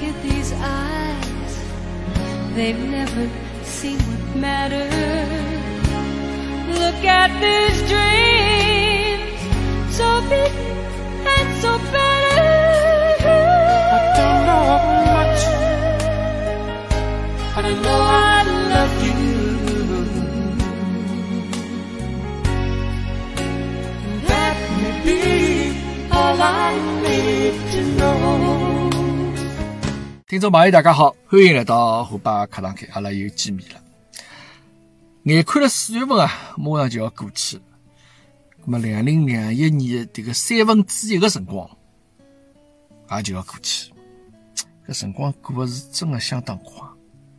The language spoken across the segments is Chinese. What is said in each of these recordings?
Look at these eyes, they've never seen what matters. Look at these dreams, so big and so better. I don't know much, but I know I love you. That may be all I need to know. 听众朋友，大家好，欢迎来到虎爸课堂开，阿拉又见面了。眼看了四月份啊，马上就要过去了。那么，两零两一年的这个三分之一个辰光，也就要过去。搿辰光过的是真的相当快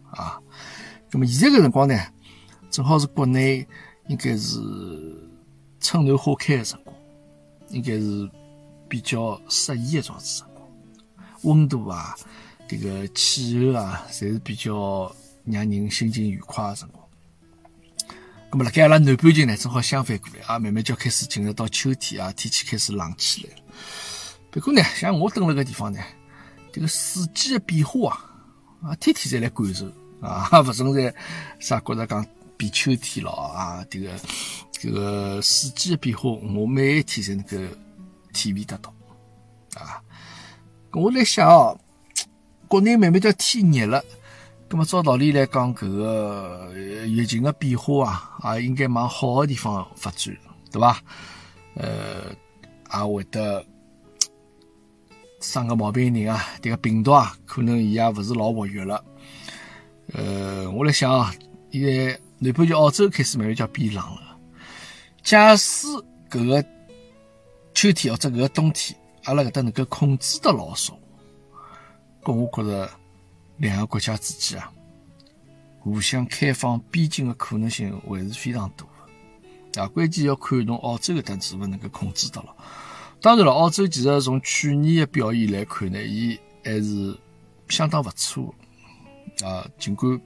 啊！那么现在搿辰光呢，正好是国内应该是春暖花开的辰光，应该是比较适宜的种子辰光，温度啊，这个气候啊，侪是比较让人心情愉快的辰光。咁么，辣盖阿拉南半球呢，正好相反过来啊，慢慢就要开始进入到秋天啊，天气开始冷起来。不过呢，像我蹲辣个地方呢，这个四季的变化啊，啊，天天侪来感受啊，勿存在啥觉着讲变秋天了啊，这个这个四季的变化，我每一天侪能够体会得到啊。我来想哦，国内慢慢叫天热了。咁么照道理来讲，搿个疫情的变化啊，也应该往好个地方发展，对伐？呃，也会得生个毛病人啊，迭个病毒啊，可能伊也勿是老活跃了。呃，我来想啊，现在南半球澳洲开始慢慢叫变冷了。假使搿个秋天或者搿个冬天，阿拉搿搭能够控制得老少，搿我觉着。两个国家之间啊，互相开放边境的可能性还是非常大的啊。关键要看侬澳洲搿搭是勿能够控制得了。当然了，澳洲其实从去年的表现来看呢，伊还是相当勿错啊。尽管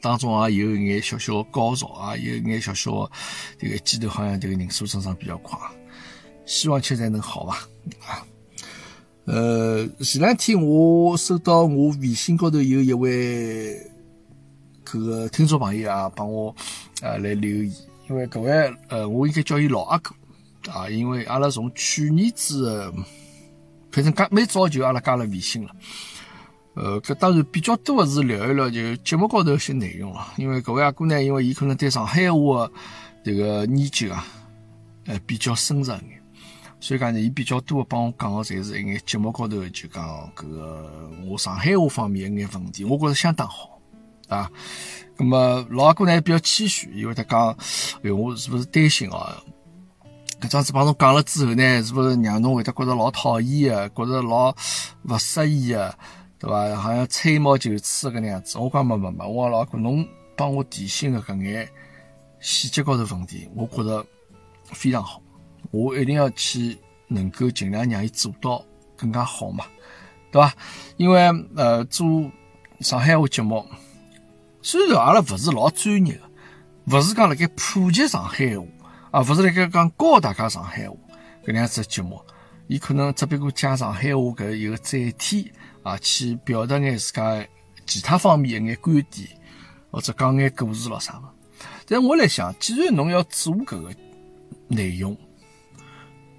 当中也有一眼小小的高潮啊，有一眼小小的这个记头好像这个人数增长比较快，希望现在能好吧啊。呃，前两天我收到我微信高头有一位搿个听众朋友啊，帮我啊来留言，因为搿位呃，我应该叫伊老阿哥啊，因为阿拉从去年子，反正加蛮早就阿拉加了微信了。呃，搿当然比较多的是聊一聊就节目高头一些内容啊，因为搿位阿哥呢，因为伊可能对上海话这个研究啊，呃，比较深入一点。所以讲呢，伊比较多的帮我讲的，侪是一眼节目高头就讲搿个我上海话方面一眼问题，我觉着相当好啊。那么老阿哥呢比较谦虚，因为他讲，哎呦，我是不是担心啊？搿桩子帮侬讲了之后呢，是不是让侬会得觉着老讨厌啊？觉着老勿适意啊？对伐？好像吹毛求疵搿能样子。我讲没没没，我讲老阿哥侬帮我提醒的搿眼细节高头问题，我觉着非常好。我一定要去能够尽量让伊做到更加好嘛，对吧？因为呃做上海话节目，虽然阿拉勿是老专业的，勿是讲辣盖普及上海话啊，勿是辣盖讲教大家上海话搿样子节目，伊可能只不过讲上海话搿一个载体啊，去表达眼自家其他方面一眼观点，或者讲眼故事咯啥么。但我来想，既然侬要做搿个内容，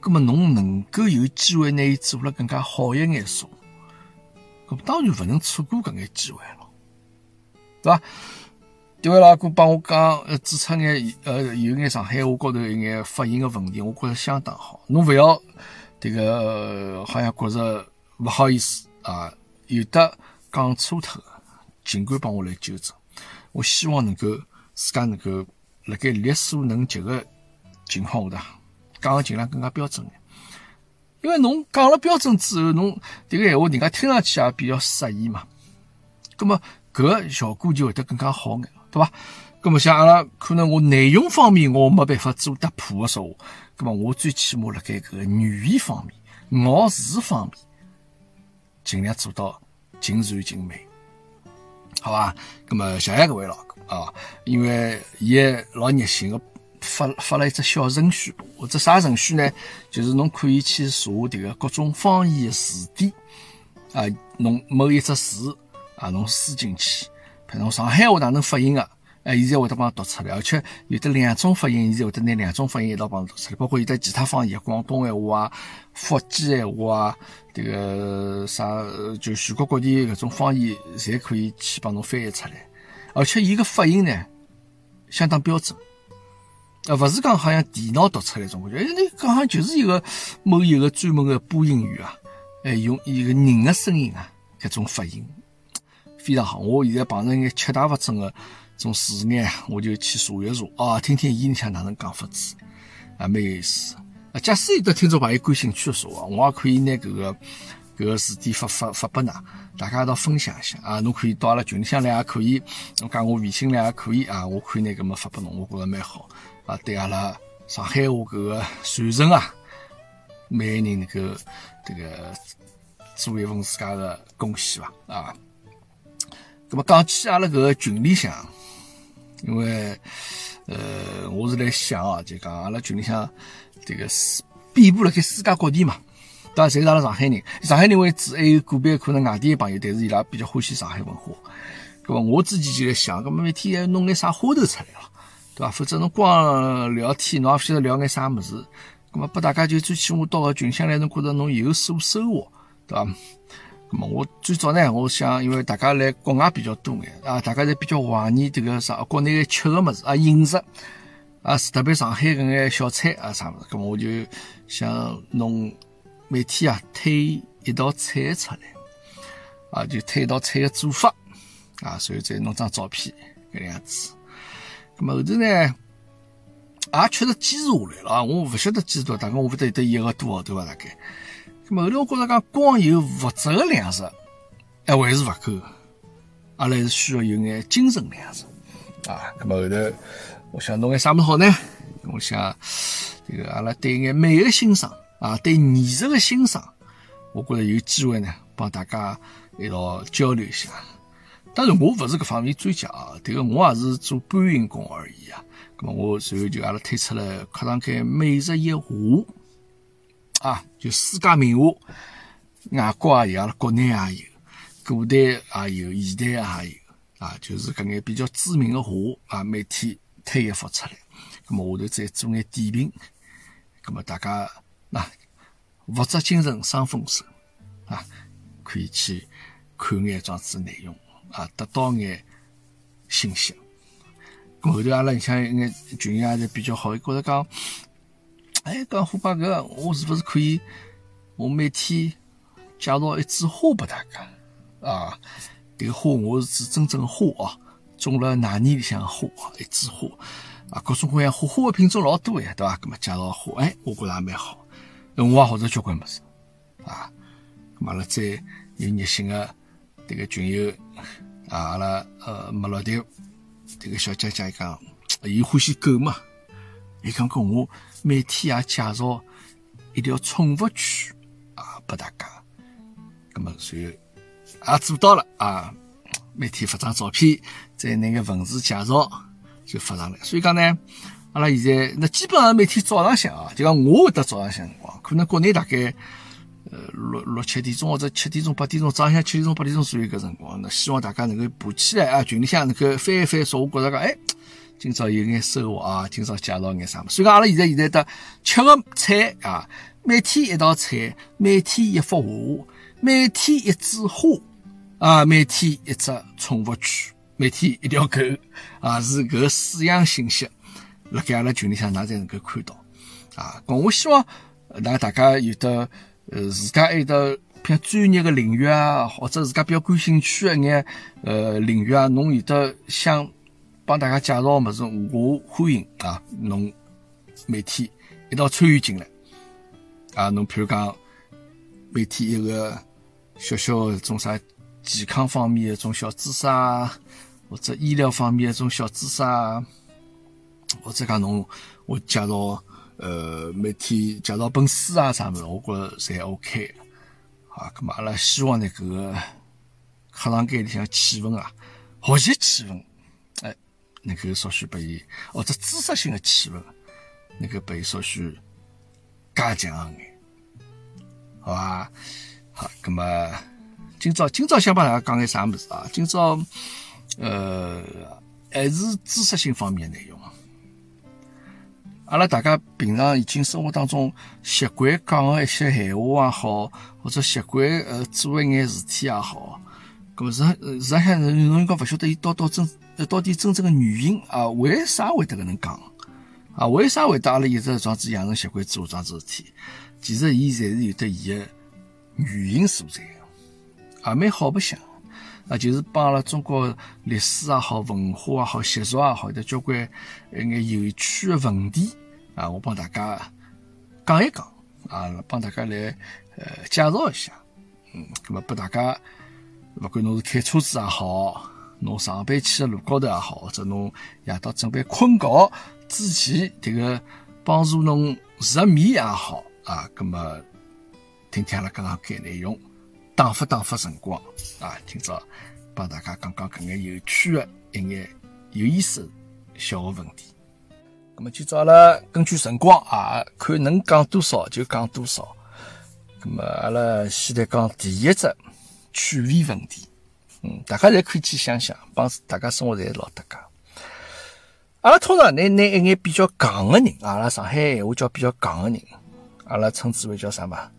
咁么侬能够有机会拿伊做了更加好一眼数，咁当然勿能错过搿眼机会了，对伐？迭位老哥帮我讲，呃，指出眼呃有眼上海话高头一眼发音个问题，我觉着相当好。侬勿要迭个好像觉着勿好意思啊，有的讲错脱个，尽管帮我来纠正。我希望能够自家能够辣盖力所能及个情况下头。讲个尽量更加标准点，因为侬讲了标准之后，侬迭个闲话人家听上去也比较适意嘛。葛么搿效果就会得更加好眼，对伐？葛么像阿拉可能我内容方面我没办法做得破个说话，葛么我最起码辣盖搿语言方面、咬字方面，尽量做到尽善尽美，好伐？葛么谢谢各位老哥啊，因为伊老热心个发发了一只小程序，或者啥程序呢？就是侬可以去查迭个各种方言词典啊，侬某一只字啊，侬输进去，比如上海话哪能发音个？哎，现在会得帮侬读出来，而且有的两种发音，现在会得拿两种发音一道帮侬读出来，包括有的其他方言，广东闲话啊、福建闲话啊，这个啥就全国各地搿种方言，侪可以去帮侬翻译出来。而且伊个发音呢，相当标准，啊，勿是讲好像电脑读出来种感觉，哎，你讲好像就是一个某一个专门的播音员啊，哎，用一个人的声音啊，搿种发音非常好。我现在碰着一个七大勿准的。种字眼，我就去查一查啊，听听伊里向哪能讲法子，啊，蛮有意思。啊，假使有的听众朋友感兴趣的说啊，我也可以拿搿个搿个字典发发发拨㑚，大家一道分享一下啊。侬可以到阿拉群里向来也可以，侬加我微信来也可以啊。我可以拿搿么发拨侬，我觉着蛮好啊。对阿拉上海话搿个传承啊，每个人能够这个做一份自家的贡献伐啊。那么讲起阿拉搿个群里向。因为，呃，我是来想啊，就讲阿拉群里向这个遍布辣盖世界各地嘛，当然侪是阿拉上海人，上海人为主，还有个别可能外地的朋友，但是伊拉比较欢喜上海文化。咁么我自己就来想，咁么每天要弄眼啥花头出来了，对伐？否则侬光聊天，侬也勿晓得聊眼啥物事。咁么拨大家就最起码到个群相来，侬觉着侬有所收获，对伐？么我最早呢，我想，因为大家来国外比较多眼啊，大家侪比较怀念这个啥国内个吃个物事啊，饮食啊，是特别上海搿眼小菜啊啥物事。咁么我就想弄每天啊推一道菜出来啊，就推一道菜个做法啊，所以再弄张照片搿样子。咁么后头呢，也确实坚持下来了，我勿晓得坚持多大概我勿得有得一个多号头吧，大概。咁后头我觉着讲光有物质的粮食还还是勿够，阿拉还是需要有眼精神粮食啊。咁后头我想弄眼啥物事好呢？我想这个阿拉对眼美的欣赏啊，对艺术的欣赏，我觉着有机会呢，帮大家一道交流一下。当然我勿是搿方面专家啊，这个我也是做搬运工而已啊。咁我随后就阿拉推出了课堂间每日一话。啊，就世界名画，外国也有，阿拉国内也有，古代也有，现代也有，啊，就是搿眼比较知名的画啊，每天推一幅出来，咁么下头再做眼点评，咁么大家那物质精神双丰收啊，可以去看眼装子内容啊，得到眼信息。咁后头阿拉里向一眼群也是比较好，觉着讲。哎，讲虎爸哥，我是不是可以？我每天介绍一枝花给大家啊！这个花我是指真正花啊，种了哪年里向的花，一枝花啊，各种各样花花的品种老多呀，对吧？那么介绍花，哎，我觉着也蛮好。我也学着交关么子啊，咁阿拉再有热心的这个群友啊，阿拉呃麦老弟这个小姐姐讲，伊欢喜狗嘛。伊讲跟我每天也介绍一条宠物区啊，拨大家。咁么，随后也做到了啊。每天发张照片，再拿个文字介绍就发上来。所以讲呢，阿拉现在那基本上每天早上向啊，就讲我会得早上向辰光，可能国内大概六六七点钟或者七点钟八点钟，早上七点钟八点钟左右搿辰光，那希望大家能够爬起来啊，群里向能够翻一翻，说我觉着讲哎。今朝有眼收获啊！今朝介绍眼啥么？所以讲，阿拉现在现在的吃个菜啊，每天一道菜，每天一幅画，每天一枝花啊，每天一只宠物区，每天一条狗啊，是搿四样信息，辣盖阿拉群里向，㑚才能够看到啊。我希望，那大家有的呃自家有的偏专业的领域啊，或者自家比较感兴趣的眼呃领域啊，侬有的想。帮大家介绍么子，我欢迎啊！侬每天一道参与进来啊！侬譬如讲，每天一个小小的种啥健康方面的种小知识啊，或者医疗方面的种小知识啊，或者讲侬我介绍呃每天介绍本书啊啥物事，我觉着侪 OK 啊。咁么阿拉希望呢搿个课堂间里向气氛啊，学习气氛，哎，能够稍许拨伊或者知识性的气氛，能够拨伊稍许加强一眼，好伐？好，咁么今朝今朝想帮大家讲眼啥物事啊？今朝呃还是知识性方面的内容。阿拉大家平常已经生活当中习惯讲个一些闲话也好，或者习惯呃做一眼事体也好，搿么实实际上侬讲勿晓得伊到到真到底真正的原因啊？为啥会得搿能讲啊？为啥会得阿拉一直样子养成习惯做桩子事体？其实伊侪是有得伊个原因所在，也蛮好白相。啊，就是帮阿拉中国历史也好、文化也好、习俗也好，有得交关一眼有趣的问题啊，我帮大家讲一讲啊，帮大家来呃介绍一下。嗯，那么拨大家，勿管侬是开车子也好，侬上班去的路高头也好，或者侬夜到准备困觉之前，迭个帮助侬入眠也好啊，那么听听阿拉刚刚搿内容。打发打发辰光啊！今朝帮大家讲讲搿眼有趣的一眼有意思小个问题。咁么今朝阿拉根据辰光啊，看能讲多少就讲多少。咁么阿拉先来讲第一只趣味问题。嗯，大家侪可以去想想，帮大家生活侪老搭界。阿拉通常拿拿一眼比较戆个人，阿拉上海闲话叫比较戆个人，阿拉称之为叫啥嘛？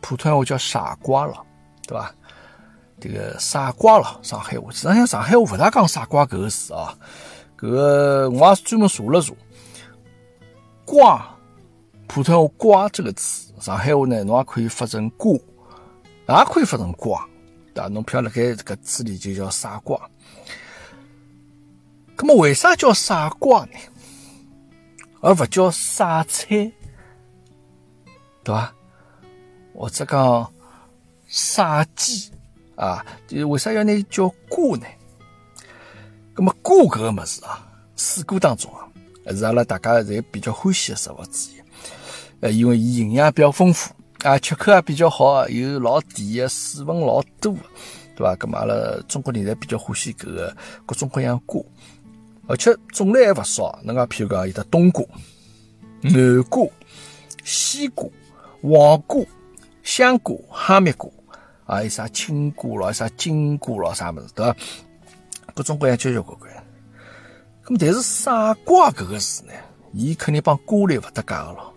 普通话叫傻瓜了，对吧？这个傻瓜了，上海话，实际上上海话不大讲傻瓜搿个字啊。搿个我也是专门查了查，瓜，普通话瓜这个字，上海话呢，侬也可以发成瓜，也可以发成瓜，对吧？侬漂辣盖这个字里就叫傻瓜。那么为啥叫傻瓜呢？而不叫傻菜，对吧？或者讲傻鸡啊，就为啥要拿伊叫瓜呢？那么瓜搿个物事啊，水果当中啊，还是阿拉大家侪比较欢喜的食物之一。呃，因为伊营养比较丰富啊，吃口也比较好，有老甜的，水分老多，对伐？咁么阿拉中国人侪比较欢喜搿个各种各样瓜，而且种类还勿少。侬讲譬如讲有得冬瓜、南瓜、西瓜、黄瓜。香瓜、哈密瓜，啊，有啥青瓜咯，啥金瓜咯，啥物事，对伐？各种各样交交关关。咁么，但是傻瓜搿个字呢，伊肯定帮瓜类勿搭界个咯。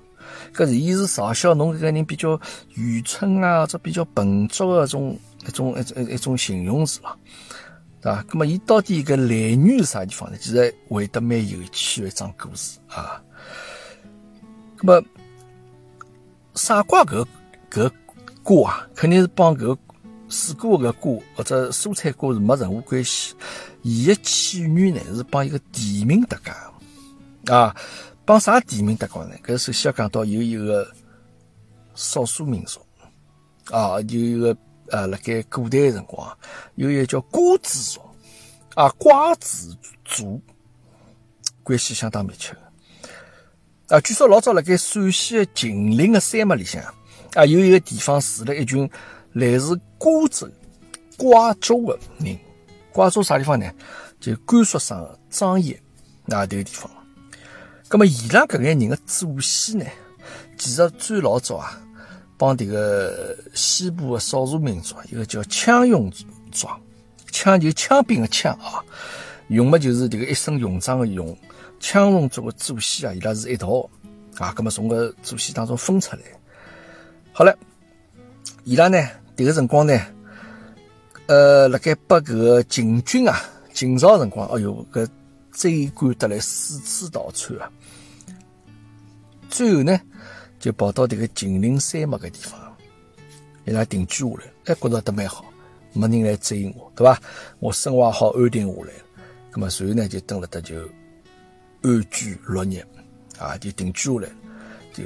搿是伊是嘲笑侬搿个人比较愚蠢啊，或者比较笨拙个种一种一种一种形容词咯，对伐？咁么，伊到底搿来源是啥地方呢？其实会得蛮有趣的一桩故事啊。咁么，傻瓜搿？搿瓜啊，肯定是帮搿水果搿瓜或者蔬菜瓜是没任何关系。伊个起源呢是帮一个地名搭界啊，帮啥地名搭界呢？搿首先要讲到有一个少数民族啊，有一个呃，辣盖古代辰光有一个叫瓜子族啊，瓜子族关系相当密切啊。据说老早辣盖陕西的秦岭的山脉里向。啊，有一个地方住了一群来自瓜州、瓜州的人。瓜州啥地方呢？就甘肃省张掖啊，这个地方。那么伊拉搿眼人的祖先呢，其实最老早啊，帮这个西部的少数民族，一个叫羌戎族，羌就枪兵的枪啊，戎嘛就是这个一身戎装的戎，羌戎族的祖先啊，伊拉是一道啊，那么从个祖先当中分出来。好了，伊拉呢？迭个辰光呢？呃，辣盖拨搿个秦军啊，秦朝辰光，哎哟，搿追赶得来，四处逃窜啊！最后呢，就跑到迭个秦岭山脉搿地方，伊拉定居下来，哎，觉着得蛮好，没人来追我，对伐？我生活好，安定下来，葛末随后呢，就蹲辣搭就安居乐业啊，就定居下来，就。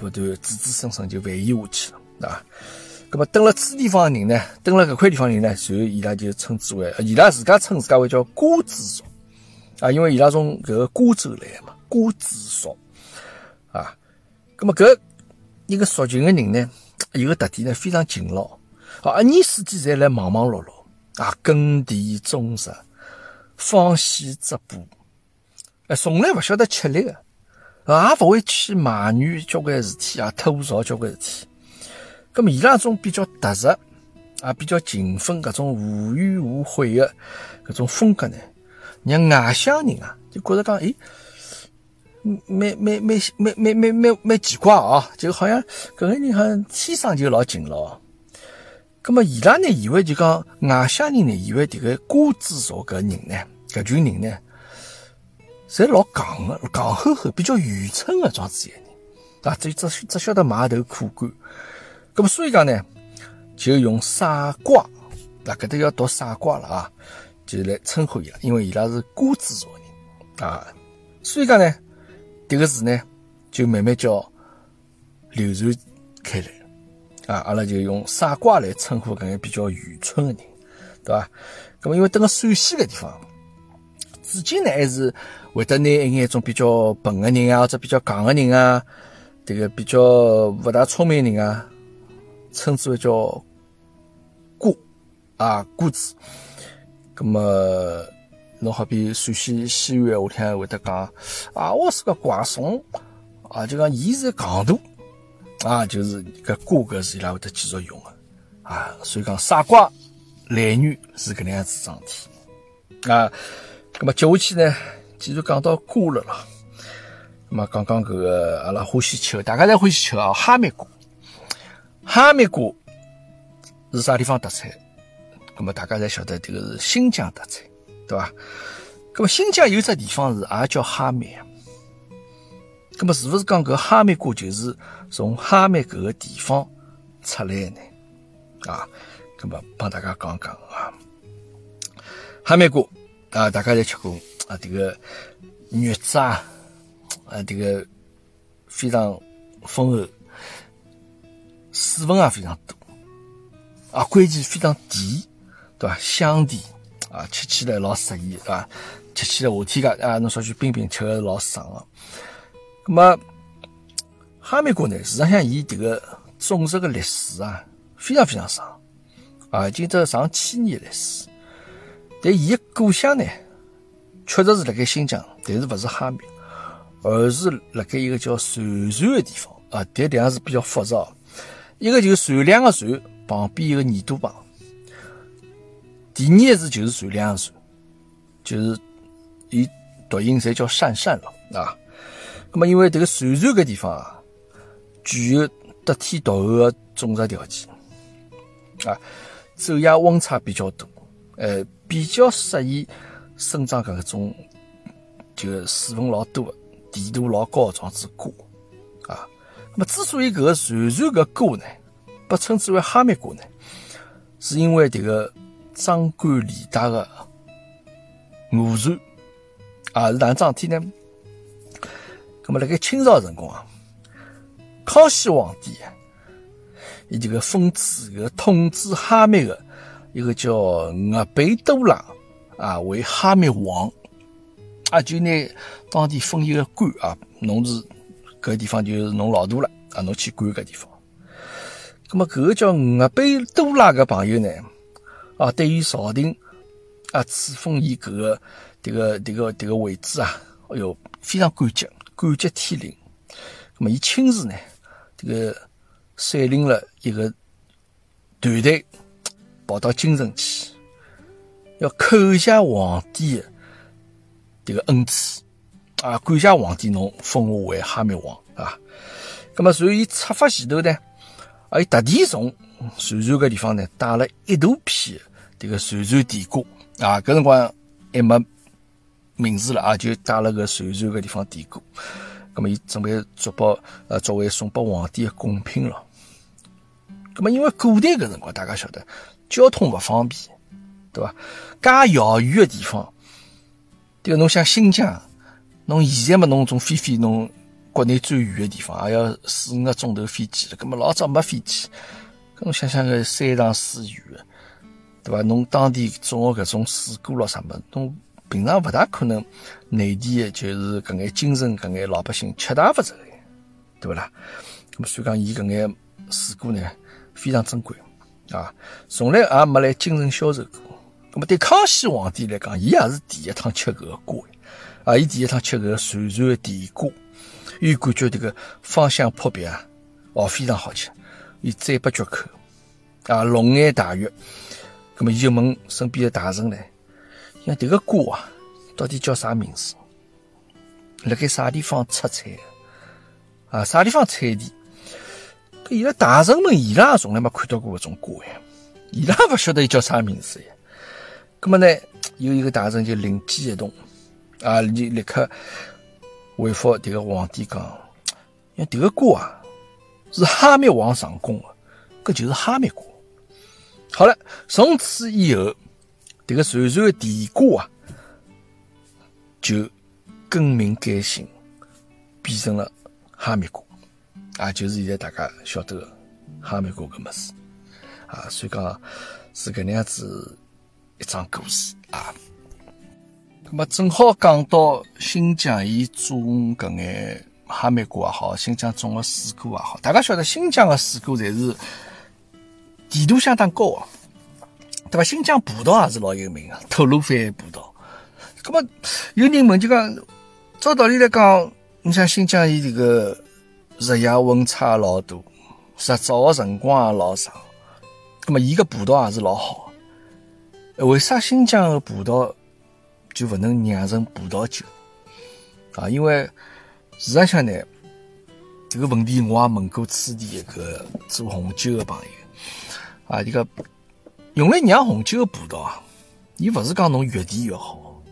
后头子子孙孙就繁衍下去了啊。咁么，登了此地方的人呢，登了搿块地方人呢，然后伊拉就称之为，伊拉自家称自家为叫瓜子族。啊，因为伊拉从搿个瓜州来嘛，瓜子族。啊。咁么搿一个族群的人呢，有个特点呢，非常勤劳，啊，一年四季侪来忙忙碌碌。啊，耕地种植，纺线织布，哎，从来勿晓得吃力个，啊，也勿会去埋怨交关事体啊，吐槽交关事体。咁么伊拉种比较踏实啊，比较勤奋，搿种无怨无悔的搿种风格呢，让外乡人啊就觉着讲，诶，蛮蛮蛮蛮蛮蛮蛮蛮奇怪啊，就好像搿个人好像天生就老勤劳。咁么伊拉呢以为就讲外乡人呢以为迭个瓜子族搿人呢，搿群人呢，侪老戆个，戆呵呵，比较愚蠢个状子一个人啊，只只只晓得埋头苦干。咁么，所以讲呢，就用傻瓜，那搿搭要读傻瓜了啊，就来称呼伊拉，因为伊拉是瓜子族人啊。所以讲呢，迭个字呢，就慢慢叫流传开来啊。阿拉就用傻瓜来称呼搿眼比较愚蠢的人，对伐？咁么，因为等个陕西搿地方，至今呢还是会得拿一眼种比较笨个人啊，或者比较戆个人啊，迭个比较勿大聪明人啊。称之为叫瓜啊瓜子，那么侬好比陕西西安话听会得讲啊，我是个瓜怂啊，就讲伊是戆大啊，就是搿瓜搿是伊拉会得继续用个啊，所以讲傻瓜来源是搿能样子桩事体啊。那么接下去呢，既然讲到瓜了啦，咁么讲讲搿个阿拉欢喜吃，大家侪欢喜吃啊，哈密瓜。哈密瓜是啥地方特产？那么大家侪晓得，这个是新疆特产，对吧？那么新疆有只地方是也叫哈密，那么是不是讲搿哈密瓜就是从哈密搿个地方出来呢？啊，那么帮大家讲讲啊，哈密瓜啊，大家侪吃过啊，这个肉质啊，啊，这个非常丰厚。水分也非常多，啊，关键非常甜，对吧？香甜啊，吃起来老适宜啊，吃起来夏天噶啊，侬小去冰冰吃个老爽个。那么哈密瓜呢，实际上伊这个种植个历史啊，非常非常长啊，已经这上千年历史。但伊个故乡呢，确实是辣盖新疆，但是勿是哈密，而是辣盖一个叫鄯善个地方啊，这两个是比较复杂。一个就是船两个船旁边一个耳朵旁，第二个字就是船两个船，就是伊读音侪叫善善了啊。那么因为这个船船个地方啊，具有得天独厚的种植条件啊，昼夜温差比较大，呃，比较适宜生长搿种就水分老多、甜度老高的种子瓜。那么，之所以搿个传传搿瓜呢，被称之为哈密瓜呢，是因为迭个张冠李戴个误传啊，是哪能桩事体呢？那么，辣盖清朝辰光啊，康熙皇帝啊，伊这个封赐个统治哈密个一个叫额贝多拉啊为哈密王啊，就拿当地封一个官啊，侬是。搿地方就是侬老大了啊！侬去管搿地方。咁么，搿个叫额贝多拉个朋友呢？啊，对于朝廷啊，赐封伊搿个迭个迭个迭个位置啊，哎哟，非常感激，感激天灵。咁么，伊亲自呢，这个率领了一个团队跑到京城去，要叩谢皇帝的这个恩赐。啊，感谢皇帝，侬封我为哈密王啊！那么，所以出发前头呢，啊，伊特地从船船个地方呢带了一大批这个船船甜瓜啊，搿辰光还没名字了啊，就带了个船船个地方甜瓜。那么，伊准备作拨呃作为送拨皇帝的贡品了。那么，因为古代搿辰光大家晓得交通勿方便，对伐？介遥远个地方，迭个侬像新疆。侬现在嘛，侬从飞飞侬国内最远个地方，也要四五个钟头飞机了。葛么老早没飞机，搿侬想想搿山长水远，对伐？侬当地种个搿种水果咯啥物事，侬平常勿大可能内地个就是搿眼精神搿眼老百姓吃大勿着个，对勿啦？葛么所以讲，伊搿眼水果呢非常珍贵啊，从来也没来精神销售过。葛么对康熙皇帝来讲，伊也是第一趟吃搿个瓜。啊！伊第一趟吃搿个传传的甜瓜，伊感觉迭个芳香扑鼻啊，哦，非常好吃，伊赞不绝口啊，龙颜大悦。葛么，伊就问身边的大臣唻，像迭个瓜啊，到底叫啥名字？辣盖啥地方出产？啊，啥地方产地？搿伊拉大臣们，伊拉从来没看到过搿种瓜呀，伊拉勿晓得伊叫啥名字呀。葛么呢，有一个大臣就灵机一动。啊！立立刻回复迭个皇帝讲：，像迭个瓜啊，是哈密王上贡的，搿就是哈密瓜。好了，从此以后，迭个传说的帝国啊，就更名改姓，变成了哈密瓜，啊，就是现在大家晓得的哈密瓜搿么事，啊，所以讲是搿能样子一桩故事啊。那么正好讲到新疆，伊种搿眼哈密瓜也好，新疆种个水果也好，大家晓得新疆个水果侪是甜度相当高个，对伐？新疆葡萄也是老有名个，吐鲁番葡萄。那么有人问就讲，照道理来讲，你像新疆伊迭个日夜温差老大，日照个辰光也老长，那么伊个葡萄也是老好。为啥新疆个葡萄？就不能酿成葡萄酒啊，因为事实上呢，这个问题我也问过此地一个做红酒的朋友啊，这个用来酿红酒的葡萄啊，伊不是讲侬越甜越好。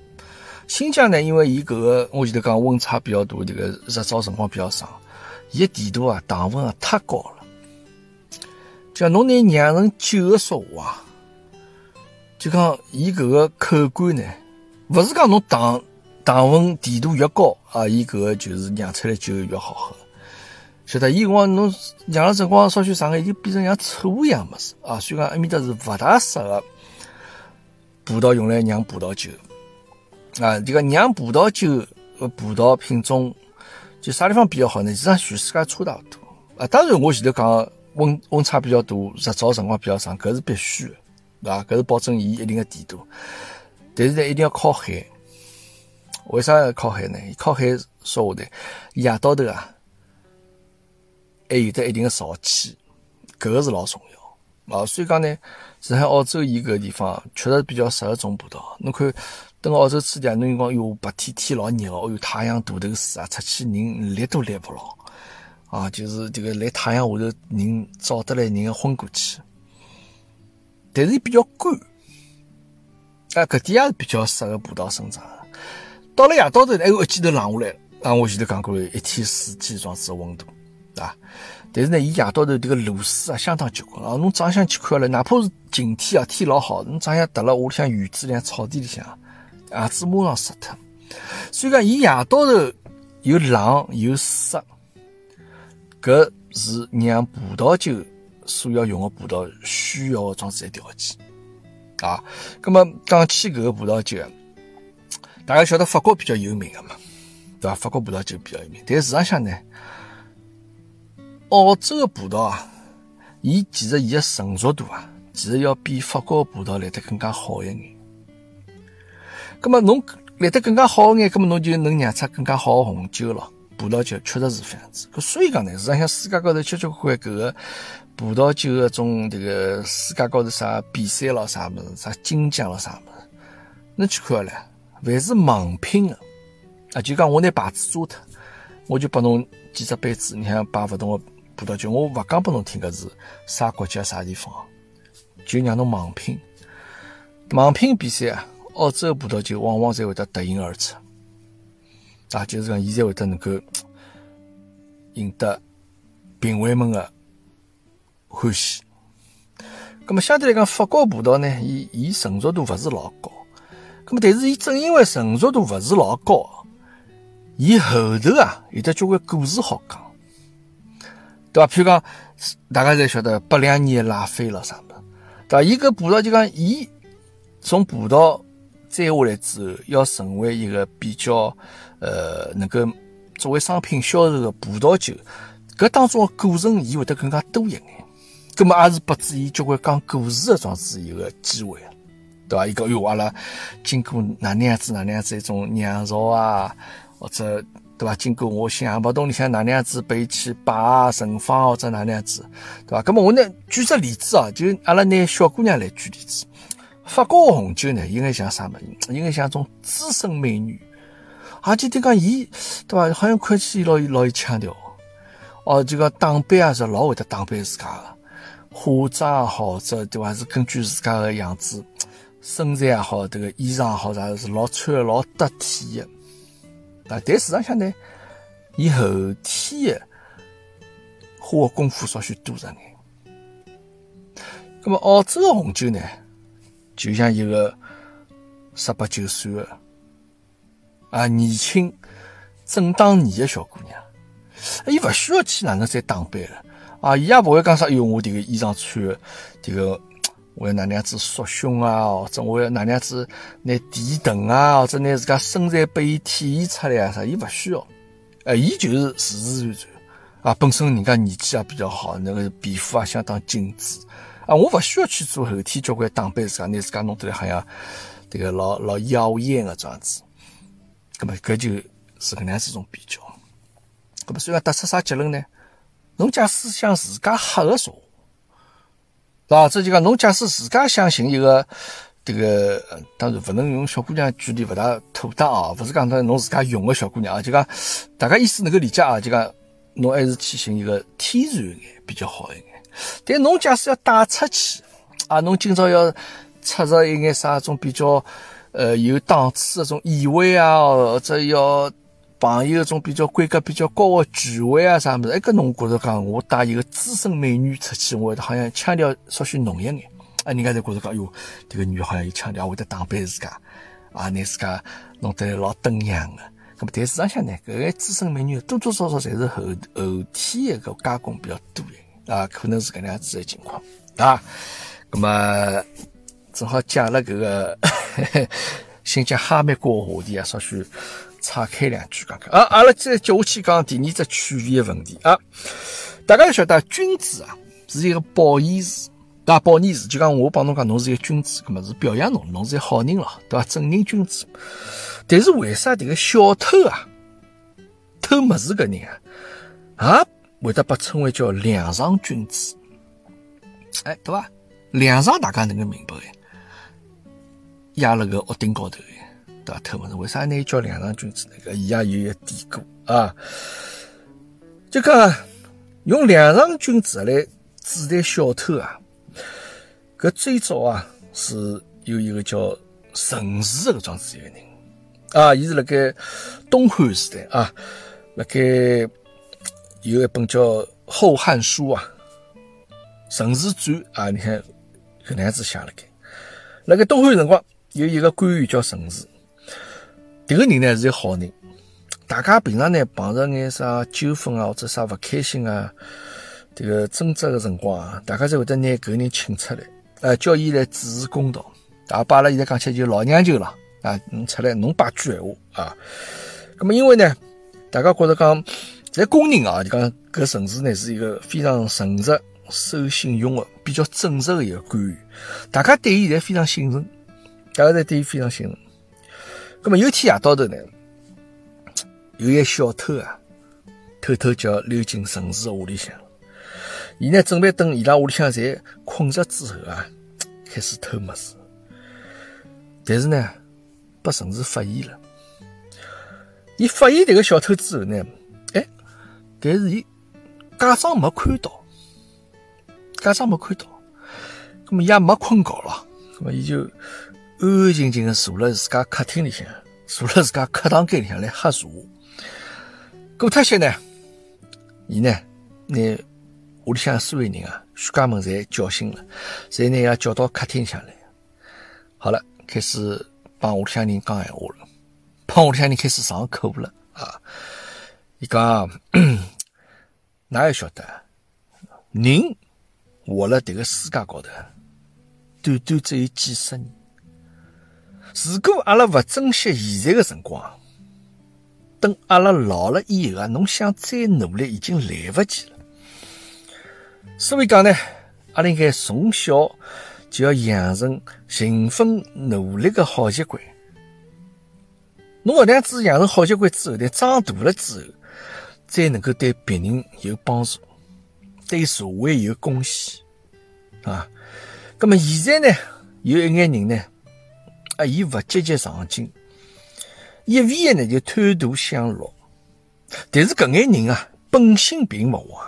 新疆呢，因为伊搿个我记得讲温差比较大，这个日照辰光比较长，伊甜度啊、糖分啊太高了。叫侬拿酿成酒的说话啊，就讲伊搿个口感呢。勿是讲侬糖糖分甜度越高啊，伊搿个就是酿出来酒越好喝。晓得，伊讲侬酿了辰光稍许长个，就变成像醋一样物事啊。所以讲埃面搭是勿大适合葡萄用来酿葡萄酒啊。这个酿葡萄酒个葡萄品种就啥地方比较好呢？实际上全世界差勿多啊。当然，我前头讲温温差比较大，日照辰光比较长，搿是必须的，对伐？搿是保证伊一定的甜度。但是呢，一定要靠海。为啥要靠海呢？靠海说话的夜到头啊，还有得一定的潮气，搿个是老重要啊。所以讲呢，上海、澳洲伊搿个地方确实比较适合种葡萄。侬看，等澳洲此地啊，侬讲哟，白天天老热哦，哟，太阳大头死啊，出去人立都立不牢啊，就是这个来太阳下头人照得来，人要昏过去。但是比较干。啊，搿点也是比较适合葡萄生长。到了夜到头，还有一记头冷下来了。啊，我前头讲过了，一天四季状子温度，啊。但是呢，伊夜到头这个露水啊，相当结棍啊。侬早上去看了，哪怕是晴天啊，天老好，侬早上踏了屋里向院子里、草地里向，鞋子马上湿脱。所以讲，伊夜到头有冷有湿，搿是酿葡萄酒所要用的葡萄需要的装子条件。啊，那么讲起搿个葡萄酒，大家晓得法国比较有名的嘛，对吧？法国葡萄酒比较有名，但事实上呢，澳洲的葡萄啊，伊其实伊的成熟度啊，其实要比法国的葡萄来得更加好一眼。那么侬来得更加好一眼，那么侬就能酿出更加好的红酒了。葡萄酒确实是这样子。所以讲呢，实际上世界高头交交关关搿个。葡萄酒个种这个世界高头啥比赛咯啥么子，啥金奖咯啥么子，侬去看了，凡是盲品的啊，就讲我拿牌子抓脱，我就拨侬几只杯子，你看摆勿同的葡萄酒，我勿讲拨侬听搿是啥国家啥地方，就让侬盲品。盲品比赛啊，澳洲葡萄酒往往才会得脱颖而出啊，就是讲伊才会得能够赢得评委们的。欢喜，咁么相对来讲，法国葡萄呢，伊伊成熟度勿是老高，咁么但是伊正因为成熟度勿是老高，伊后头啊有得交关故事好讲，对伐？譬如讲，大家侪晓得八两年拉菲了啥物事，对伐？伊搿葡萄就讲，伊从葡萄摘下来之后，要成为一个比较呃能够作为商品销售的葡萄酒，搿当中的过程伊会得更加多一眼。葛末也是拨子伊交关讲故事的桩子一个机会，对伐？伊讲哟，阿拉经过哪能样子哪能样子一种酿造啊，或者对伐？经过我橡木桶里向哪能样子被去摆啊、盛放或者哪能样子，对伐？葛末我呢举只例子啊，就阿拉拿小姑娘来举例子。法国红酒呢，应该像啥么？应该像种资深美女，而且听讲伊对伐？好像看起伊老老有腔调，哦，就讲打扮也是老会得打扮自家的。化妆也好，这对伐？是根据自家个样子，身材也好，这个衣裳也好，啥是老穿老得体的。啊，但事实上呢，伊后天的花功夫稍许多着眼。那么澳洲的红酒呢，就像一个十八九岁的啊年轻正当年的小姑娘，伊勿需要去哪能再打扮了。啊，伊也勿会讲啥，哟，我迭个衣裳穿，迭个我要哪能样子缩胸啊，或者我要哪能样子拿提臀啊，或者拿自家身材拨伊体现出来啊啥，伊勿需要，哎，伊就是自自然然。啊，本身人家年纪也比较好，那个皮肤也相当精致。啊，我勿需要去做后天交关打扮自家，拿自家弄得来好像迭个老老妖艳个这样子，葛么搿就是搿能样子一种比较，葛么所以讲得出啥结论呢？侬假使想自家黑个说，是吧？这就讲侬假使自家想寻一个这个，当然勿能用小姑娘举例，勿大妥当啊。勿是讲到侬自家用个小姑娘啊，就讲大家意思能够理解啊。就讲侬还是去寻一个天然一眼比较好一眼。但侬假使要带出去啊，侬今朝要出着一眼啥种比较呃有档次的种宴会啊，或者要。朋友种比较规格比较高的聚会啊，啥么子？哎，搿侬觉着讲，我带一个资深美女出去，我好像腔调稍许浓一眼。哎，人家侪觉着讲，哟，这个女好像有腔调，会得打扮自家，啊，拿自家弄得老登样的。那么，但事实上呢，搿个资深美女多多少少侪是后后天个加工比较多一啊，可能是搿能样子的情况啊。那么，正好讲了搿个 新疆哈密瓜话题啊，稍许。岔开两句讲讲啊，阿拉再接下去讲第二只区别的问题啊。大家要晓得，君子啊是一个褒义词，啊，褒义词就讲我帮侬讲，侬是一个君子，搿么是表扬侬，侬是一个好人了，对伐？正人君子。但是为啥这个小偷啊，偷物事搿人啊，啊会得被称为叫梁上君子？哎，对伐？梁上大家能够明白哎，压了个屋顶高头。对伐？偷物事，为啥呢？叫梁上君子？呢？搿伊也有一个典故啊。就讲用梁上君子来指代小偷啊，搿最早啊是有一个叫陈氏搿桩子一个人啊，伊是辣盖东汉时代啊，辣盖有一本叫《后汉书》啊，《陈氏传》啊，你看搿能样子写辣盖。辣盖东汉辰光有一个官员叫陈氏。这个人呢是一个好人，大家平常呢碰着眼啥纠纷啊或者啥不开心啊，这个争执的辰光啊，大家才会得拿搿个人请出来，呃，叫伊来主持公道。啊，把阿拉现在讲起来就老娘舅了啊，侬出来侬把句闲话啊。那么因为呢，大家觉得讲在公认啊，就讲搿城市呢是一个非常诚实、守信用的、比较正直的一个官员，大家对伊侪非常信任，大家侪对伊非常信任。那么有一天夜到头呢，有一小偷啊，偷偷叫溜进陈氏的屋里向。伊呢准备等伊拉屋里向侪困着之后啊，开始偷物事。但是呢，被陈氏发现了。伊发现这个小偷之后呢，哎，但是伊假装没看到，假装没看到。那么也没困觉了，那么伊就。安安静静的坐了自家客厅里向，坐了自家客堂间里向来喝茶。过脱些呢，伊呢，拿屋里向所有人啊，全家门侪叫醒了，侪拿伊叫到客厅里向来。好了，开始帮屋里向人讲闲话了，帮屋里向人开始上课了啊。伊讲，哪也晓得，人活了迭个世界高头，短短只有几十年。如果阿拉勿珍惜现在个辰光，等阿拉老了以后啊，侬想再努力已经来勿及了。所以讲呢，阿拉应该从小就要养成勤奋努力个好习惯。侬搿样子养成好习惯之后，呢，长大了之后，才能够对别人有帮助，对社会有贡献啊。那么现在呢，有一眼人呢，啊，伊勿积极上进。一味的呢就贪图享乐，但是搿眼人啊本性并勿坏，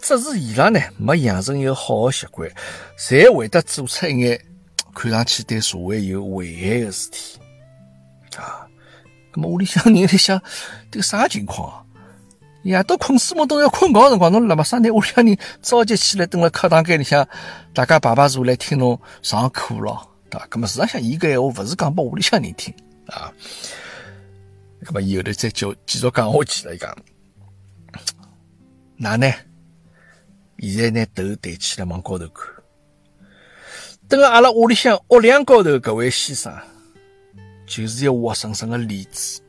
只是伊拉呢没养成一个好的习惯，才会得做出一眼看上去对社会有危害的事体啊。那么屋里向人 在想，这个啥情况啊？夜到困死梦都要困觉辰光，侬辣么啥呢？屋里向人着急起来，蹲辣课堂间里向，大家排排坐来听侬上课咯，对伐？那么实上，伊搿闲话勿是讲拨屋里向人听。啊，那么伊后头再叫继续讲下去了。伊讲，哪呢？现在拿头抬起来往高头看，等阿拉屋里向屋梁高头搿位先生，就是一活生生的例子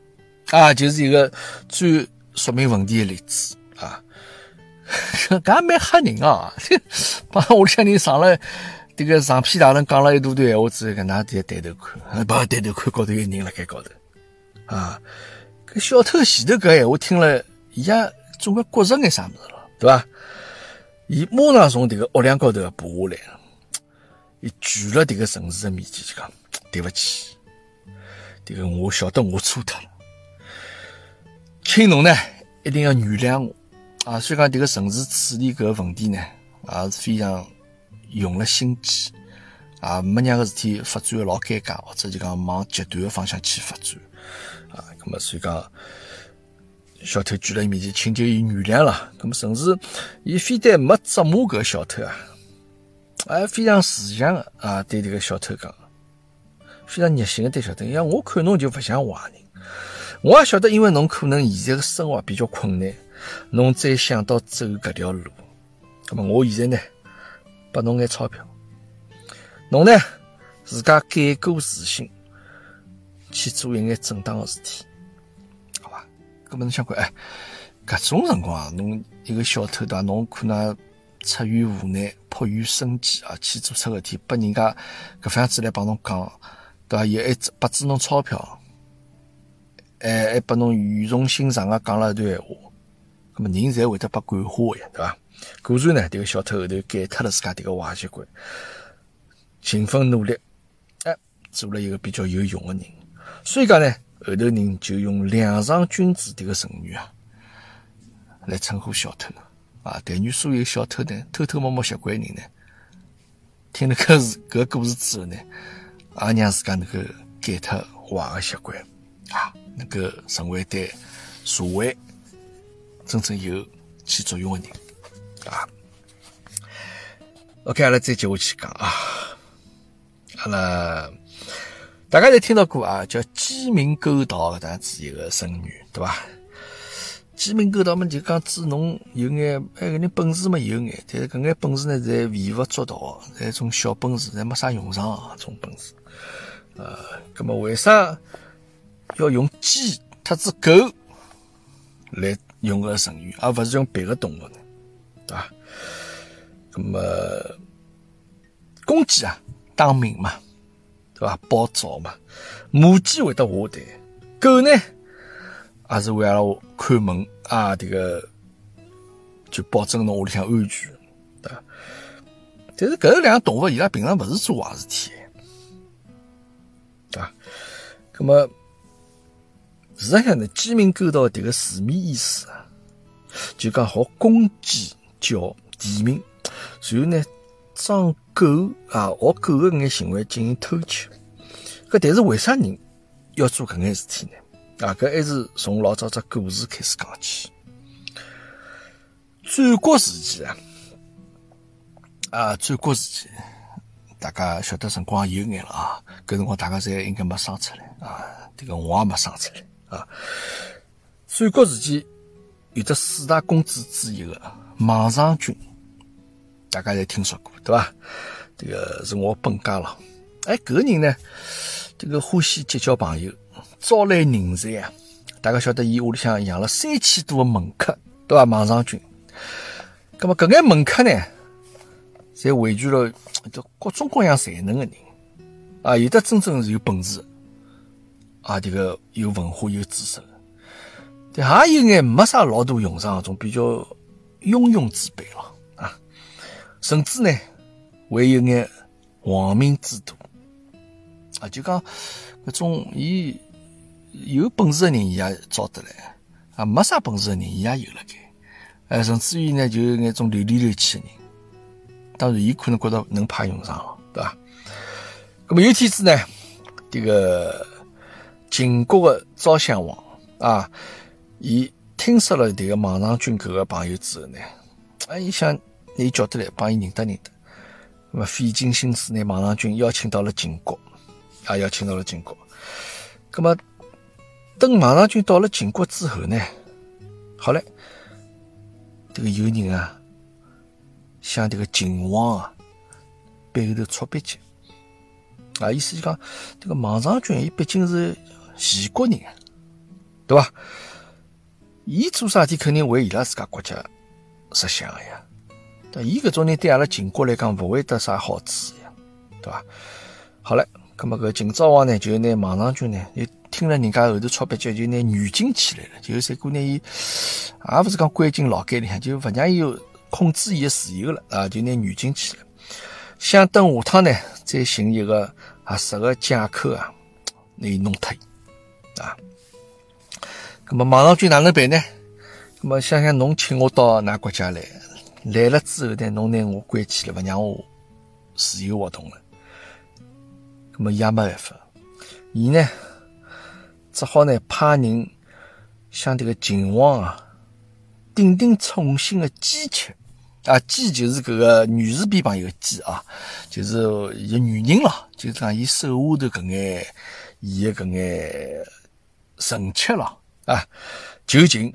啊，就是一个最说明问题的例子啊。搿蛮吓人啊！帮屋里向人上了。这个上批大人讲了一大堆闲话之后，搿哪得抬头看，不抬头看高头有人辣盖高头啊！搿小偷前头搿闲话听了，伊也总归觉着眼啥物事了，对伐？伊马上从迭个屋梁高头爬下来，伊举了迭个城市的面前，就讲对勿起，迭个我晓得我错脱了，请侬呢一定要原谅我啊！所以讲迭个城市处理搿个问题呢，也是非常。用了心机啊，没让个事体发展老尴尬，或者就讲往极端的方向去发展啊。那么所以讲，小偷举了伊面前，请求伊原谅了。那么甚至伊非但没责骂搿小偷啊，还非常慈祥的啊，对这个小偷讲，非常热心的对小偷，因为我看侬就勿像坏人，我也晓得，因为侬可能现在的生活比较困难，侬再想到走搿条路，那么我现在呢？拨侬眼钞票，侬呢自家改过自新，去做一眼正当的事体，好吧？搿么侬想看，哎，搿种辰光，侬一个小偷对伐？侬可能出于无奈，迫于生计啊，去做出事体，拨人家搿番子来帮侬讲，对伐？又还拨支侬钞票，还还拨侬语重心长个讲了一段闲话，搿么人侪会得被感化个呀，对伐？果然呢，这个小偷后头改脱了自家这个坏习惯，勤奋努力，哎，做了一个比较有用的人。所以讲呢，后头人就用“梁上君子”这个成语啊，来称呼小偷啊。但愿所有小偷呢，偷偷摸摸习惯的人呢，听了搿事搿故事之后呢，也让自家能够改脱坏的习惯啊，能够成为对社会真正有起作用的人。啊，OK，阿拉再接下去讲啊，阿拉大家侪听到过啊，叫鸡鸣狗盗搿样子一个成语，对伐？鸡鸣狗盗嘛，就讲指侬有眼哎，搿人本事嘛有眼，但是搿眼本事呢，侪微不足道，侪种小本事，侪没啥用场啊，种本事。呃，葛么为啥要用鸡特子狗来用个成语，而勿是用别个动物呢？对吧？那么公鸡啊，当命嘛，对吧？保早嘛。母鸡会得下蛋，狗呢，也是为了看门啊，这个就保证侬屋里向安全，对吧？但是搿两个动物，伊拉平常勿是做坏事体，对吧？那么事实上呢，鸡鸣狗盗迭个字面意思啊，就讲好公鸡。叫地名，然后呢，装狗啊，学狗的眼行为进行偷窃。搿但是为啥人要做搿眼事体呢？啊，搿还是从老早只故事开始讲起。战国时期啊，啊，战国时期，大家晓得辰光有眼了啊。搿辰光大家侪应该没生出来啊，这个我也没生出来啊。战国时期有着四大公子之一个孟尝君，大家侪听说过，对伐？这个是我本家了。哎，搿个人呢，这个欢喜结交朋友，招揽人才啊！大家晓得，伊屋里向养了三千多个门客，对伐？孟尝君。咁么搿眼门客呢，侪汇聚了各种各样才能的人啊，有的真正是有本事啊，这个有文化有知识的，但还有眼没啥老大用场，种比较庸庸之辈了啊，甚至呢，还有眼亡命之徒啊，就讲搿种伊有本事的人，伊也招得来啊，没啥本事的人，伊也有了该。哎，甚至于呢，就有眼种流里流气的人，当然，伊可能觉得能派用场，对吧？那么有天子呢，这个秦国的昭襄王啊，伊听说了这个孟尝君搿个朋友之后呢，啊，伊想，伊叫得来帮伊认得认得，那么费尽心思拿孟尝君邀请到了秦国，啊，邀请到了秦国。那么等孟尝君到了秦国之后呢，好嘞。这个有人啊，向这个秦王啊背后头戳鼻尖啊，意思就讲，这个孟尝君伊毕竟是齐国人，对吧？伊做啥事体肯定为伊拉自家国家着想的呀。但伊搿种人对阿拉秦国来讲，勿会得啥好处呀，对吧？好了，那么搿秦昭王呢，就拿孟尝君呢，又听了人家后头戳鼻脚，就拿软禁起来了，就再过拿伊。也勿是讲关进牢监里向，就勿让伊有控制伊个自由了啊！就拿软禁起来，想等下趟呢，再寻一个合适个借口啊，拿伊弄脱伊啊。那么孟尝君哪能办呢？那么想想侬请我到㑚国家来，来了之后呢，侬拿我关起来，勿让我自由活动了。那么也没办法，伊呢只好呢派人向这个秦王啊。顶顶宠幸的姬妾啊，姬就是搿个女字边旁有个姬啊，就是一女人咯，就是讲伊手下头搿眼伊的搿眼臣妾咯啊，求情。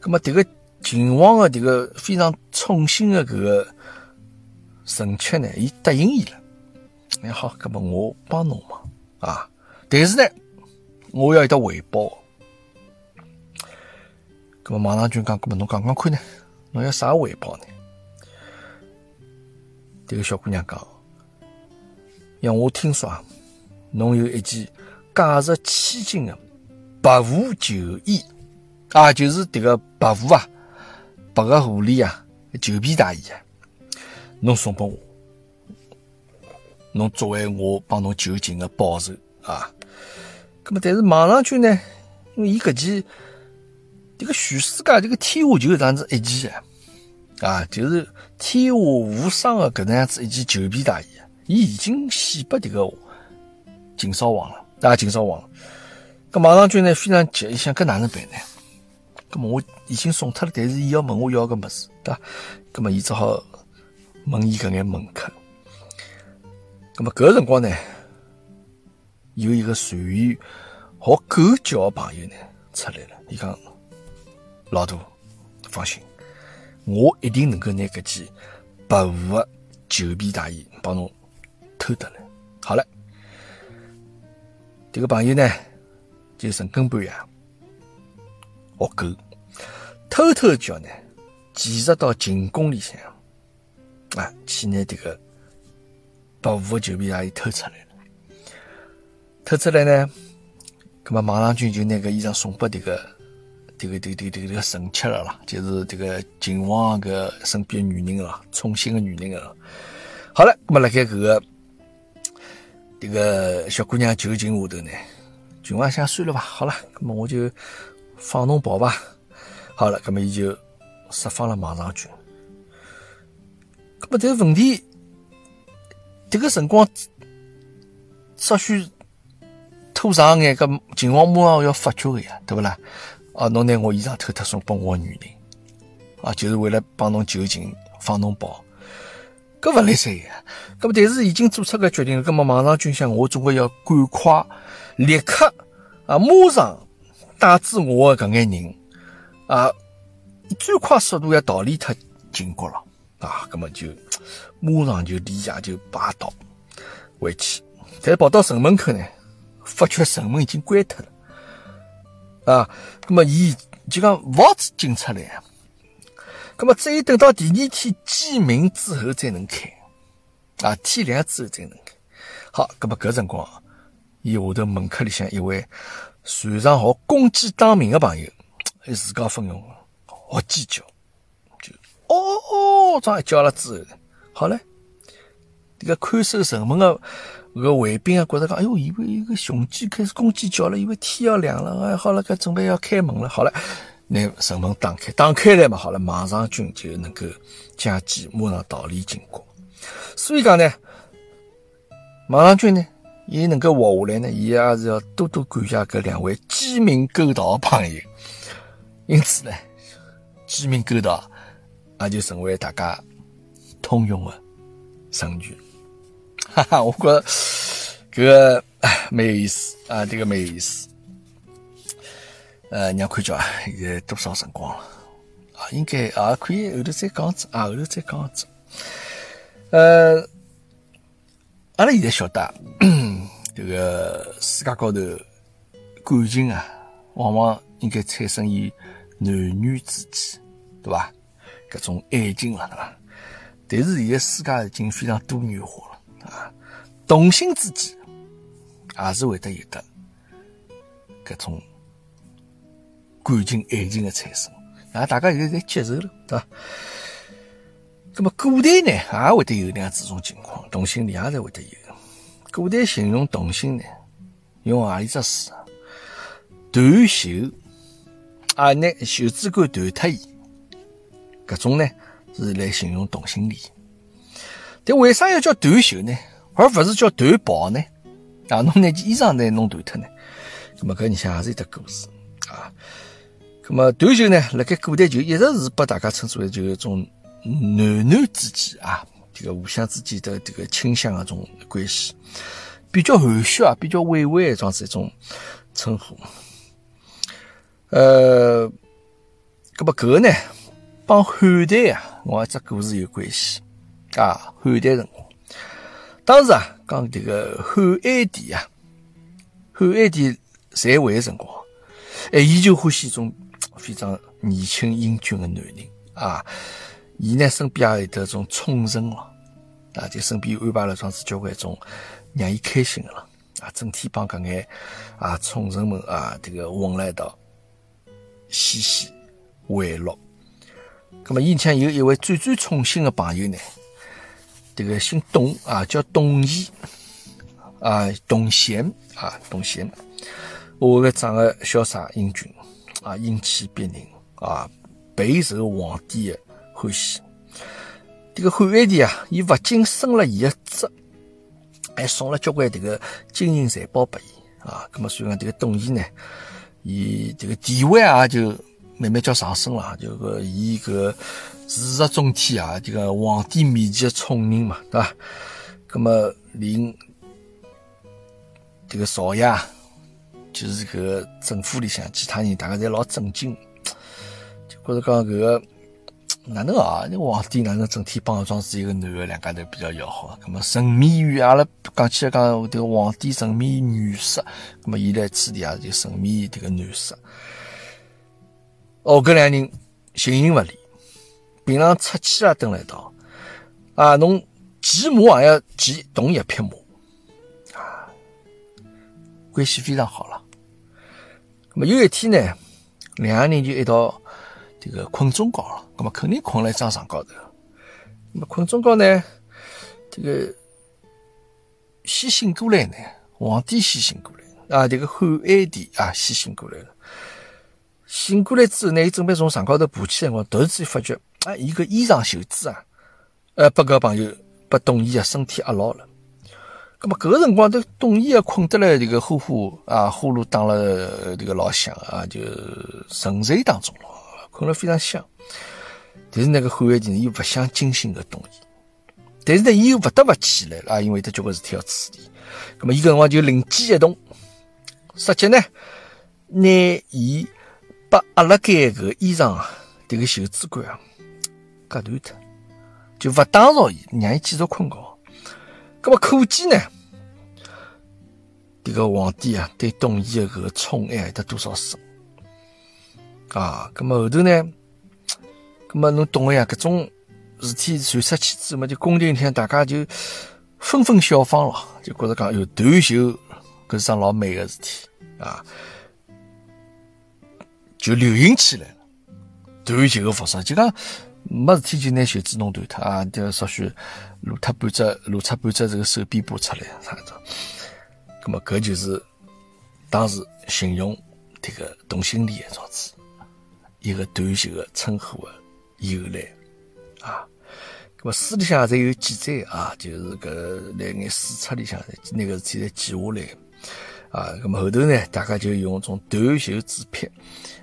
葛么迭个秦王的迭个非常宠幸的搿个臣妾呢，伊答应伊了。哎好，葛么我帮侬嘛啊，但是呢，我要有得回报。那么孟尝君讲：“搿么侬讲讲看呢？侬要啥回报呢？”迭个小姑娘讲：“让我听说，侬有一件价值千金的白狐旧衣啊，就是这个白狐啊，白个狐狸啊，旧皮大衣啊，侬送拨我，侬作为我帮侬求情的报酬啊。那么，但是孟尝君呢，因为伊搿件。”这个全世界，这个天下就这样子一件啊，就是天下无双的搿能样子一件旧皮大衣，伊已经献拨迭个秦昭王了，啊，秦昭王。搿孟尝君呢非常急，伊想搿哪能办呢？搿么我已经送脱了，但是伊要问我要个物事，对伐？搿么伊只好问伊搿眼门客。搿么搿个辰光呢，有一个善于学狗叫的朋友呢出来了，伊讲。老大，放心，我一定能够拿搿件白狐的旧皮大衣帮侬偷得来。好了，这个朋友呢，就陈根本呀，恶狗，偷偷叫呢，潜入到秦宫里向啊，去拿这个白狐的旧皮啊，又偷出来了。偷出来呢，那么马上君就拿个衣裳送拨这个。这个、这个、这个、这个臣妾了啦，就是这个秦王个身边女人了，宠幸的女人了。好了，那么辣盖搿个这个小姑娘就寝下头呢，秦王想算了吧，好了，那么我就放侬跑吧。好了，那么伊就释放了孟尝君。那么这个问题，这个辰光稍许拖长眼，搿秦王马上要发觉个呀，对不啦？啊，侬拿我衣裳偷偷送拨我个女人，啊，就是为了帮侬求情放侬跑，搿勿来三呀。搿么，但是已经做出个决定，搿么马上军想，我总归要赶快立刻啊，马上带住我的搿眼人啊，最快速度要逃离脱秦国了啊，葛么就马上就离家就败逃回去。但跑到城门口呢，发觉城门已经关脱了啊，葛么伊就讲勿子进出来啊。葛么只有等到第二天鸡鸣之后才能开啊，天亮之后才能开。好，葛么搿辰光，伊下头门口里向一位擅长好公鸡打鸣的朋友，自告奋勇学鸡叫，就哦哦，这样一叫了之后，好嘞，这个看守城门的搿卫兵啊，觉着讲，哎哟，以为一个雄鸡开始公鸡叫了，以为天要亮了，哎，好了，搿准备要开门了，好了，拿城门打开，打开来嘛，好了，马上军就能够将鸡马上逃离秦国，所以讲呢，马上军呢。伊能够活下来呢，伊也是要多多感谢搿两位鸡鸣狗盗的朋友。因此呢，鸡鸣狗盗也就成为大家通用的成语。哈哈，我觉搿个蛮有意思啊，这个蛮有意思。呃，让看叫啊，现在多少辰光了？啊，应该啊可以后头再讲子啊，后头再讲子。呃，阿拉现在晓得。这个世界高头感情啊，往往应该产生于男女之间，对吧？搿种爱情了，对吧？但是现在世界已经非常多元化了啊，同性之间也是会得有的搿种感情、爱情的产生那，大家现在在接受了，对吧？那么古代呢，也会得有那样子种情况，同性恋也是会得有。古代形容同性呢，用何里只词啊？断袖啊，拿袖子管断脱伊，搿种呢是来形容同性恋。但为啥要叫断袖呢？而勿是叫断袍呢？啊，侬拿件衣裳呢弄断脱呢？那么搿里向也是一个故事啊。那么断袖呢，辣盖古代就一直是被大家称之为就一种男男之间啊。这个互相之间的这个倾向的种关系，比较含蓄啊，比较委婉的这样子一种称呼。呃，那么搿个呢，帮汉代啊，我这故事有关系啊。汉代辰光，当时啊，讲这个汉哀帝啊，汉哀帝在位的辰光，哎，伊就欢喜一种非常年轻英俊的男人啊。伊呢身边也有得种宠臣了，啊，就身边安排了桩子交关种让伊开心的了，啊，整天帮搿眼啊宠臣们啊这个混辣一道嬉戏玩乐。咁么，以前有一位最最宠幸的朋友呢，这个姓董啊，叫董翳啊，董贤啊，董贤，我个长得潇洒英俊啊，英气逼人啊，备受皇帝的。欢喜，这个汉哀帝啊，伊不仅升了伊的职，还送了交关这个金银财宝拨伊啊。那么，所以讲这个董翳呢，伊这个地位啊，就慢慢叫上升了。就个伊个如日中天啊，这个皇帝面前的宠人嘛，对吧？那么，令这个少爷，就是个政府里向其他人，大家侪老震惊，就觉着讲搿个。哪能啊？那皇帝哪能整天帮着装是一个男的，两家头比较要好？那么沉迷于阿拉讲起来讲，这个皇帝沉迷女色，那么伊来此地啊就沉迷这个男色。哦，搿两人形影勿离，平常出去啊蹲了一道啊，侬骑马也要骑同一匹马啊，关系非常好了。那么有一天呢，两个人就一道。这个困中觉了，那么肯定困了一张床高头。那么困中觉呢，这个先醒过来呢，皇帝先醒过来啊，这个汉哀帝啊先醒过来了。醒过来之后呢，伊准备从床高头爬起来，我突然之间发觉，啊，伊个衣裳袖子啊，呃，把搿朋友把董翳啊身体压牢了。那么搿个辰光，这董翳啊困得来，这个呼呼啊呼噜打了这个老响啊，就沉睡当中了。困了非常香，但是那个汉哀帝又不想惊醒搿董翳，但是呢，伊又不得不起来了，因为他交关事体要处理。那么伊搿辰光就灵机一动，直接呢拿伊把压辣盖搿衣裳啊，迭个袖子管啊割断脱，就勿打扰伊，让伊继续困觉。葛末可见呢，迭个皇帝啊，对董翳的搿个宠爱得多少深啊？葛末后头呢，葛末侬懂个呀？搿种事体传出去之后嘛，就宫廷里向大家就纷纷效仿了，就觉着讲有断袖，搿是桩老美个事体啊，就流行起来了。断袖个服饰，就讲没事体就拿袖子弄断脱啊，就少许露脱半只，露出半只这个手臂部出来啥子。咁么搿就是当时形容迭个同性恋个造子一个断袖个称呼个由来啊。咁么书里向侪有记载啊，就是搿辣眼史册里向拿个事体侪记下来啊。咁么后头呢，大家就用种断袖之癖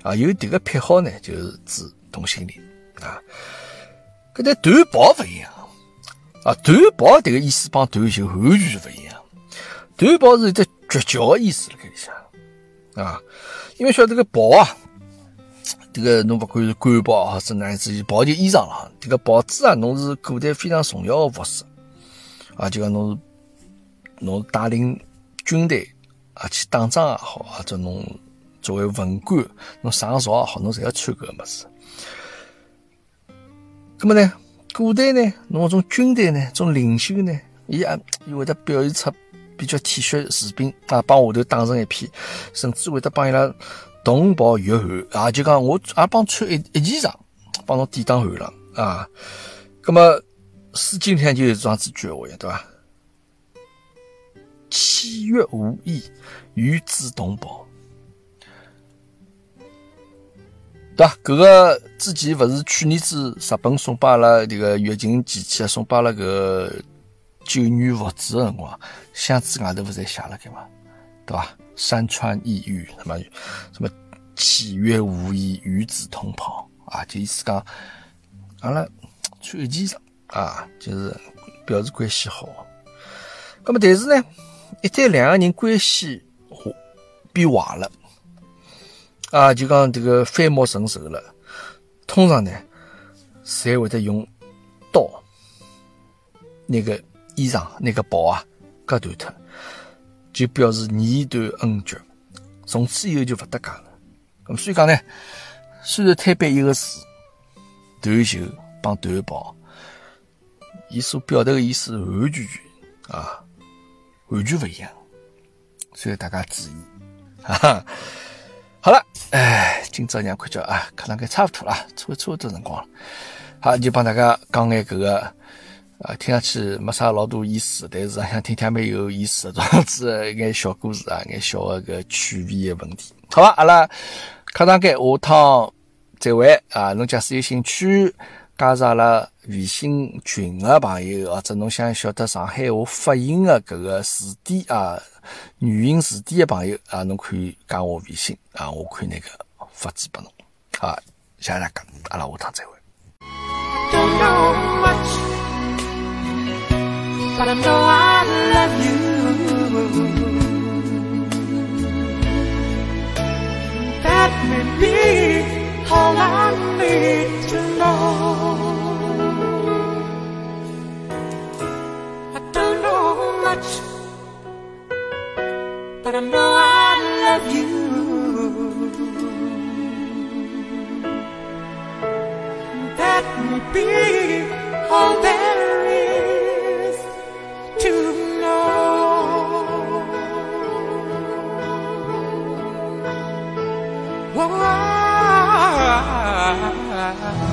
啊，有迭个撇好呢，就是指同性恋啊。搿但短袍勿一样啊，短袍迭个意思帮断袖完全勿一样。短袍是有只绝交的意思辣盖里向啊，因为晓得个袍啊，这个侬勿管是官袍还是乃至于袍就衣裳了，这个袍子啊，侬是古代非常重要的服饰啊，就讲侬是侬带领军队啊去打仗也好，或者侬作为文官侬上朝也好，侬侪要穿搿个物事。那么呢，古代呢，侬种军队呢，种领袖呢，伊也伊会得表现出比较体恤士兵啊，帮下头打成一片，甚至会得帮伊拉同袍御寒啊，就讲我也帮穿一一件裳，帮侬抵挡寒冷啊。那么《是今天就有这样子句话，对吧？契约无益，与之同袍。对伐？搿个之前勿是去年子日本送拨阿拉迭个月经机器啊，送拨阿拉搿九女物资个辰光，箱子外头勿是写了盖嘛？对伐？山川异域，什么什么契约无衣，与子同袍啊，就意思讲阿拉穿一件裳啊，就是表示关系好。那么但是呢，一旦两个人关系变坏了。啊，就讲这个反目成仇了。通常呢，侪会得用刀，那个衣裳、那个袍啊，割断脱，就表示你断恩绝，从此以后就勿搭界了。咁所以讲呢，虽然推背一个字，断袖帮断袍，伊所表达的意思完全全啊，完全勿一样。所以大家注意，哈哈。好了，哎，今朝让看叫啊，可能该差不多了，差差不多辰光了。好，就帮大家讲眼搿个，啊，听上去没啥老多意思，但是想听听蛮有意思的，这样子 一眼小故事啊，眼小的个趣味的问题。好吧，阿拉课堂间下趟再会啊。侬假使有兴趣加入阿拉微信群的朋友，或者侬想晓得上海话发音的搿个字典啊。语音字典的朋友啊，侬可以加我微信啊，我可以那个发纸拨侬。好，谢谢大家，阿拉下趟再会。but I know I love you. That may be all I need to know. I don't know much, but I know I love you. That may be all there. high.